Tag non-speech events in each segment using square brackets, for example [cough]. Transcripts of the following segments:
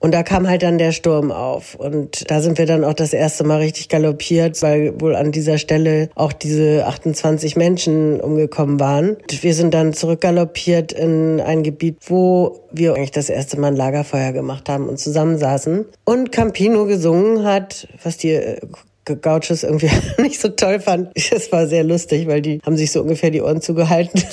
Und da kam halt dann der Sturm auf. Und da sind wir dann auch das erste Mal richtig galoppiert, weil wohl an dieser Stelle auch diese 28 Menschen umgekommen waren. Wir sind dann zurückgaloppiert in ein Gebiet, wo wir eigentlich das erste Mal ein Lagerfeuer gemacht haben und zusammensaßen. Und Campino gesungen hat, was die äh, Gauchos irgendwie [laughs] nicht so toll fand. Es war sehr lustig, weil die haben sich so ungefähr die Ohren zugehalten. [laughs]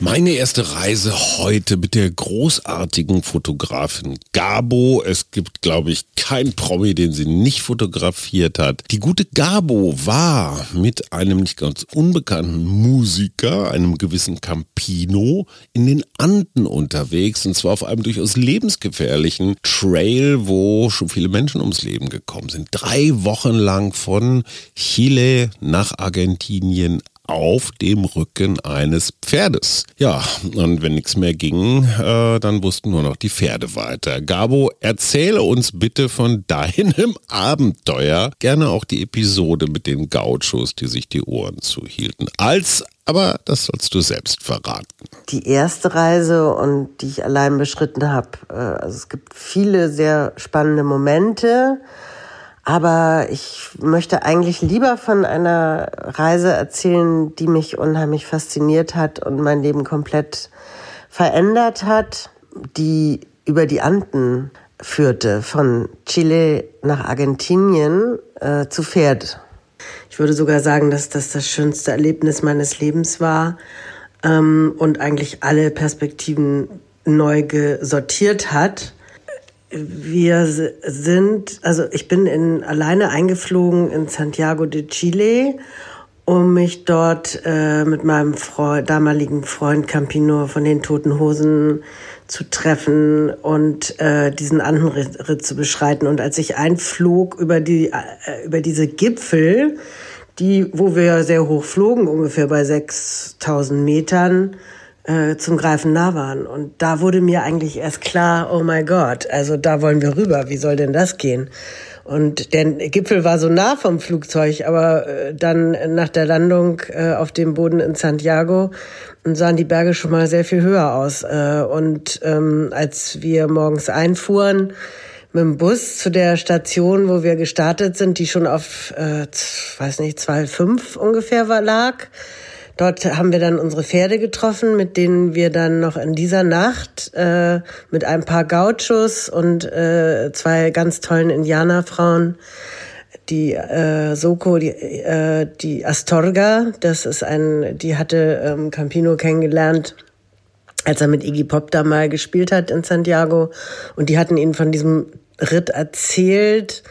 Meine erste Reise heute mit der großartigen Fotografin Gabo. Es gibt, glaube ich, kein Promi, den sie nicht fotografiert hat. Die gute Gabo war mit einem nicht ganz unbekannten Musiker, einem gewissen Campino, in den Anden unterwegs. Und zwar auf einem durchaus lebensgefährlichen Trail, wo schon viele Menschen ums Leben gekommen sind. Drei Wochen lang von Chile nach Argentinien auf dem Rücken eines Pferdes. Ja, und wenn nichts mehr ging, äh, dann wussten nur noch die Pferde weiter. Gabo, erzähle uns bitte von [laughs] deinem Abenteuer. Gerne auch die Episode mit den Gauchos, die sich die Ohren zuhielten. Als aber das sollst du selbst verraten. Die erste Reise und die ich allein beschritten habe. Äh, also es gibt viele sehr spannende Momente. Aber ich möchte eigentlich lieber von einer Reise erzählen, die mich unheimlich fasziniert hat und mein Leben komplett verändert hat, die über die Anden führte, von Chile nach Argentinien äh, zu Pferd. Ich würde sogar sagen, dass das das schönste Erlebnis meines Lebens war ähm, und eigentlich alle Perspektiven neu gesortiert hat wir sind, also ich bin in, alleine eingeflogen in Santiago de Chile, um mich dort äh, mit meinem Freund, damaligen Freund Campino von den Toten Hosen zu treffen und äh, diesen Andenritt zu beschreiten. Und als ich einflog über die äh, über diese Gipfel, die, wo wir sehr hoch flogen, ungefähr bei 6000 Metern, äh, zum Greifen nah waren. Und da wurde mir eigentlich erst klar, oh my God, also da wollen wir rüber, wie soll denn das gehen? Und der Gipfel war so nah vom Flugzeug, aber äh, dann nach der Landung äh, auf dem Boden in Santiago sahen die Berge schon mal sehr viel höher aus. Äh, und ähm, als wir morgens einfuhren mit dem Bus zu der Station, wo wir gestartet sind, die schon auf, äh, weiß nicht, 2,5 ungefähr war, lag, Dort haben wir dann unsere Pferde getroffen, mit denen wir dann noch in dieser Nacht äh, mit ein paar Gauchos und äh, zwei ganz tollen Indianerfrauen die äh, Soko, die, äh, die Astorga, das ist ein, die hatte ähm, Campino kennengelernt, als er mit Iggy Pop da mal gespielt hat in Santiago. Und die hatten ihn von diesem Ritt erzählt,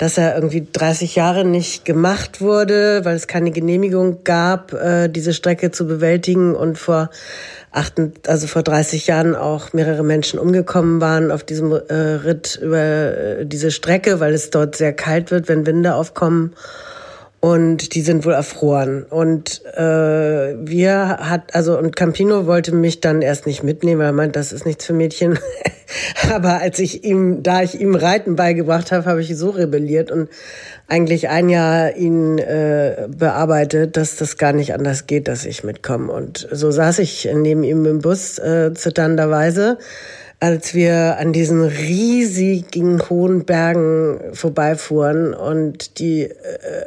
dass er irgendwie 30 Jahre nicht gemacht wurde, weil es keine Genehmigung gab, äh, diese Strecke zu bewältigen und vor acht, also vor 30 Jahren auch mehrere Menschen umgekommen waren auf diesem äh, Ritt über äh, diese Strecke, weil es dort sehr kalt wird, wenn Winde aufkommen und die sind wohl erfroren. Und äh, wir hat, also und Campino wollte mich dann erst nicht mitnehmen, weil er meint, das ist nichts für Mädchen. [laughs] Aber als ich ihm, da ich ihm Reiten beigebracht habe, habe ich so rebelliert und eigentlich ein Jahr ihn äh, bearbeitet, dass das gar nicht anders geht, dass ich mitkomme. Und so saß ich neben ihm im Bus äh, zitternderweise als wir an diesen riesigen hohen Bergen vorbeifuhren und die äh,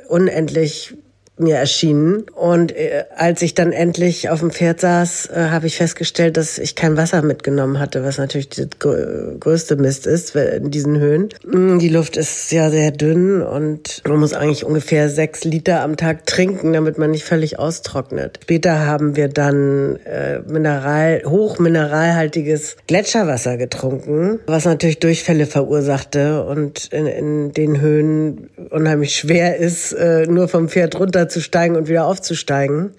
unendlich mir erschienen. Und äh, als ich dann endlich auf dem Pferd saß, äh, habe ich festgestellt, dass ich kein Wasser mitgenommen hatte, was natürlich der größte Mist ist in diesen Höhen. Mm, die Luft ist ja sehr dünn und man muss eigentlich ungefähr sechs Liter am Tag trinken, damit man nicht völlig austrocknet. Später haben wir dann äh, Mineral, hochmineralhaltiges Gletscherwasser getrunken, was natürlich Durchfälle verursachte und in, in den Höhen unheimlich schwer ist, äh, nur vom Pferd runter runterzusteigen und wieder aufzusteigen.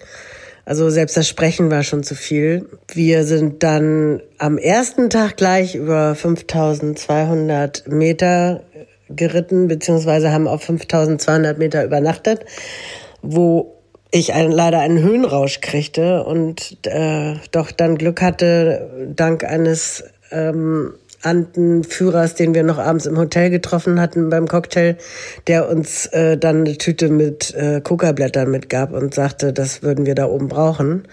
Also selbst das Sprechen war schon zu viel. Wir sind dann am ersten Tag gleich über 5200 Meter geritten, beziehungsweise haben auf 5200 Meter übernachtet, wo ich ein, leider einen Höhenrausch kriegte und äh, doch dann Glück hatte, dank eines ähm, Antenführers, den wir noch abends im Hotel getroffen hatten beim Cocktail, der uns äh, dann eine Tüte mit äh, Coca-Blättern mitgab und sagte, das würden wir da oben brauchen.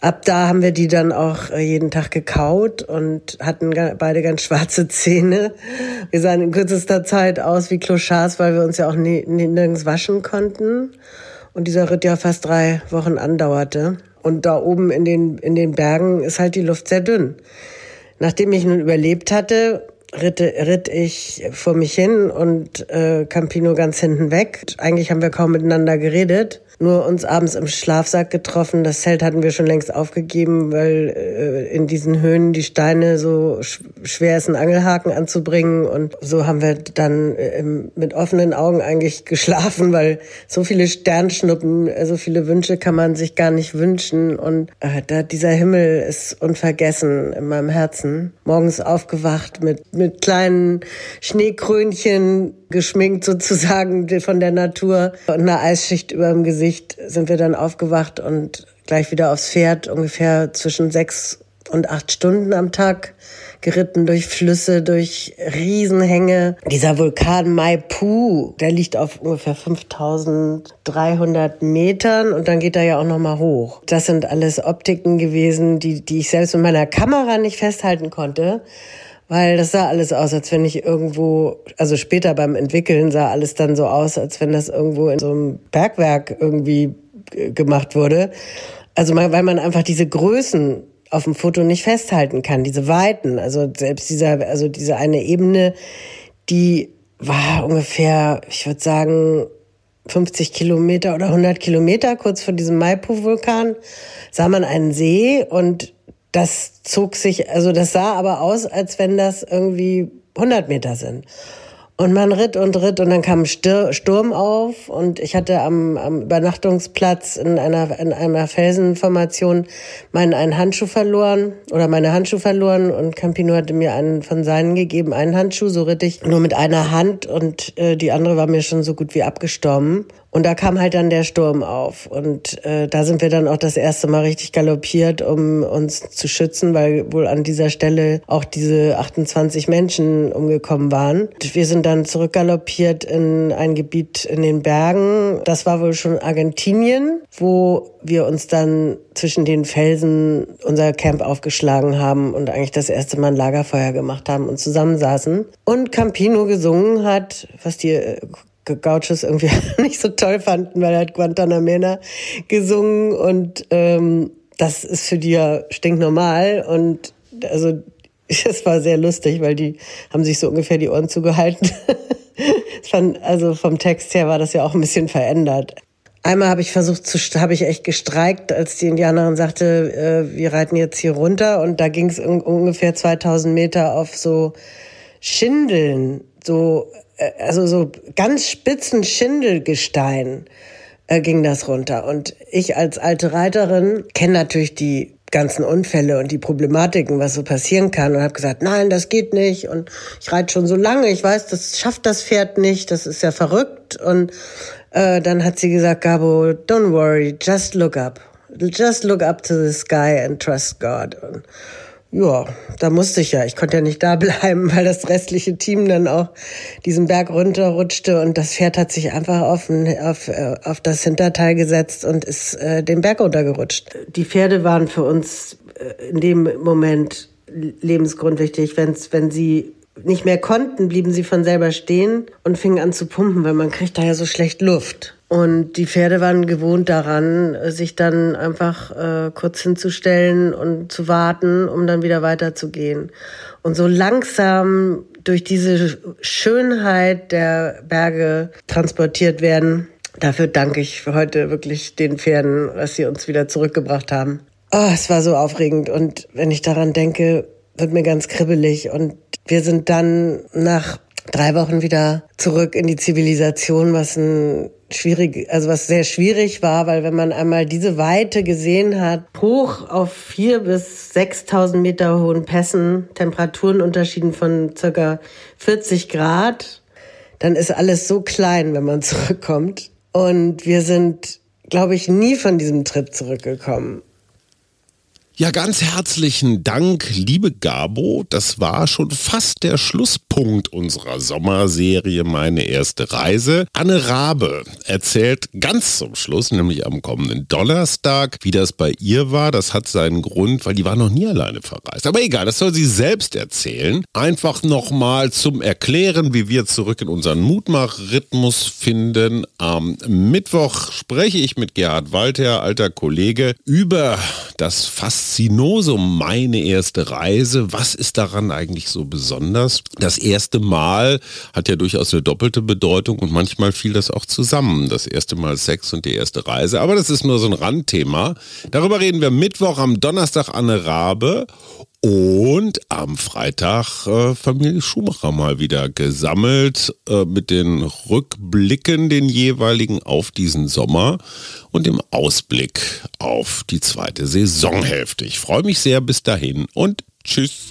Ab da haben wir die dann auch äh, jeden Tag gekaut und hatten beide ganz schwarze Zähne. Wir sahen in kürzester Zeit aus wie Clochards, weil wir uns ja auch nie, nie, nirgends waschen konnten. Und dieser Ritt ja fast drei Wochen andauerte. Und da oben in den, in den Bergen ist halt die Luft sehr dünn. Nachdem ich nun überlebt hatte, ritt, ritt ich vor mich hin und äh, Campino ganz hinten weg. Eigentlich haben wir kaum miteinander geredet nur uns abends im Schlafsack getroffen. Das Zelt hatten wir schon längst aufgegeben, weil äh, in diesen Höhen die Steine so sch schwer ist, einen Angelhaken anzubringen. Und so haben wir dann äh, mit offenen Augen eigentlich [laughs] geschlafen, weil so viele Sternschnuppen, äh, so viele Wünsche kann man sich gar nicht wünschen. Und äh, da, dieser Himmel ist unvergessen in meinem Herzen. Morgens aufgewacht mit, mit kleinen Schneekrönchen, geschminkt sozusagen von der Natur und einer Eisschicht über dem Gesicht sind wir dann aufgewacht und gleich wieder aufs Pferd, ungefähr zwischen sechs und acht Stunden am Tag geritten durch Flüsse, durch Riesenhänge. Dieser Vulkan Maipu, der liegt auf ungefähr 5300 Metern und dann geht er ja auch nochmal hoch. Das sind alles Optiken gewesen, die, die ich selbst mit meiner Kamera nicht festhalten konnte weil das sah alles aus, als wenn ich irgendwo, also später beim Entwickeln sah alles dann so aus, als wenn das irgendwo in so einem Bergwerk irgendwie gemacht wurde. Also weil man einfach diese Größen auf dem Foto nicht festhalten kann, diese Weiten. Also selbst dieser, also diese eine Ebene, die war ungefähr, ich würde sagen, 50 Kilometer oder 100 Kilometer kurz vor diesem Maipu-Vulkan sah man einen See und das zog sich, also das sah aber aus, als wenn das irgendwie 100 Meter sind. Und man ritt und ritt und dann kam Sturm auf und ich hatte am, am Übernachtungsplatz in einer, in einer Felsenformation meinen einen Handschuh verloren oder meine Handschuhe verloren und Campino hatte mir einen von seinen gegeben, einen Handschuh, so ritt ich nur mit einer Hand und äh, die andere war mir schon so gut wie abgestorben. Und da kam halt dann der Sturm auf. Und äh, da sind wir dann auch das erste Mal richtig galoppiert, um uns zu schützen, weil wohl an dieser Stelle auch diese 28 Menschen umgekommen waren. Wir sind dann zurückgaloppiert in ein Gebiet in den Bergen. Das war wohl schon Argentinien, wo wir uns dann zwischen den Felsen unser Camp aufgeschlagen haben und eigentlich das erste Mal ein Lagerfeuer gemacht haben und zusammensaßen. Und Campino gesungen hat, was die Gauchos irgendwie [laughs] nicht so toll fanden, weil er hat Guantanamera gesungen und ähm, das ist für die ja stinknormal und also [laughs] es war sehr lustig, weil die haben sich so ungefähr die Ohren zugehalten. [laughs] fand, also vom Text her war das ja auch ein bisschen verändert. Einmal habe ich versucht zu, habe ich echt gestreikt, als die Indianerin sagte, äh, wir reiten jetzt hier runter und da ging es un ungefähr 2000 Meter auf so Schindeln, so also so ganz spitzen Schindelgestein äh, ging das runter. Und ich als alte Reiterin kenne natürlich die ganzen Unfälle und die Problematiken, was so passieren kann und habe gesagt, nein, das geht nicht und ich reite schon so lange, ich weiß, das schafft das Pferd nicht, das ist ja verrückt und äh, dann hat sie gesagt, Gabo, don't worry, just look up, just look up to the sky and trust God. Und ja, da musste ich ja. Ich konnte ja nicht da bleiben, [laughs] weil das restliche Team dann auch diesen Berg runterrutschte und das Pferd hat sich einfach auf, auf, äh, auf das Hinterteil gesetzt und ist äh, den Berg runtergerutscht. Die Pferde waren für uns äh, in dem Moment lebensgrundwichtig. Wenn's, wenn sie nicht mehr konnten, blieben sie von selber stehen und fingen an zu pumpen, weil man kriegt da ja so schlecht Luft. Und die Pferde waren gewohnt daran, sich dann einfach äh, kurz hinzustellen und zu warten, um dann wieder weiterzugehen. Und so langsam durch diese Schönheit der Berge transportiert werden. Dafür danke ich heute wirklich den Pferden, dass sie uns wieder zurückgebracht haben. Oh, es war so aufregend. Und wenn ich daran denke, wird mir ganz kribbelig. Und wir sind dann nach drei Wochen wieder zurück in die Zivilisation, was ein schwierig, also was sehr schwierig war, weil wenn man einmal diese Weite gesehen hat, hoch auf vier bis 6.000 Meter hohen Pässen, Temperaturenunterschieden von circa 40 Grad, dann ist alles so klein, wenn man [laughs] zurückkommt. Und wir sind, glaube ich, nie von diesem Trip zurückgekommen. Ja, ganz herzlichen Dank, liebe Gabo. Das war schon fast der Schlusspunkt unserer Sommerserie Meine erste Reise. Anne Rabe erzählt ganz zum Schluss, nämlich am kommenden Donnerstag, wie das bei ihr war. Das hat seinen Grund, weil die war noch nie alleine verreist. Aber egal, das soll sie selbst erzählen. Einfach nochmal zum Erklären, wie wir zurück in unseren Mutmach-Rhythmus finden. Am Mittwoch spreche ich mit Gerhard Walter, alter Kollege, über das fast Faszinosum, meine erste Reise. Was ist daran eigentlich so besonders? Das erste Mal hat ja durchaus eine doppelte Bedeutung und manchmal fiel das auch zusammen. Das erste Mal Sex und die erste Reise. Aber das ist nur so ein Randthema. Darüber reden wir Mittwoch, am Donnerstag Anne Rabe und am Freitag äh, Familie Schumacher mal wieder gesammelt äh, mit den Rückblicken, den jeweiligen auf diesen Sommer und dem Ausblick auf die zweite Saisonhälfte. Ich freue mich sehr bis dahin und tschüss.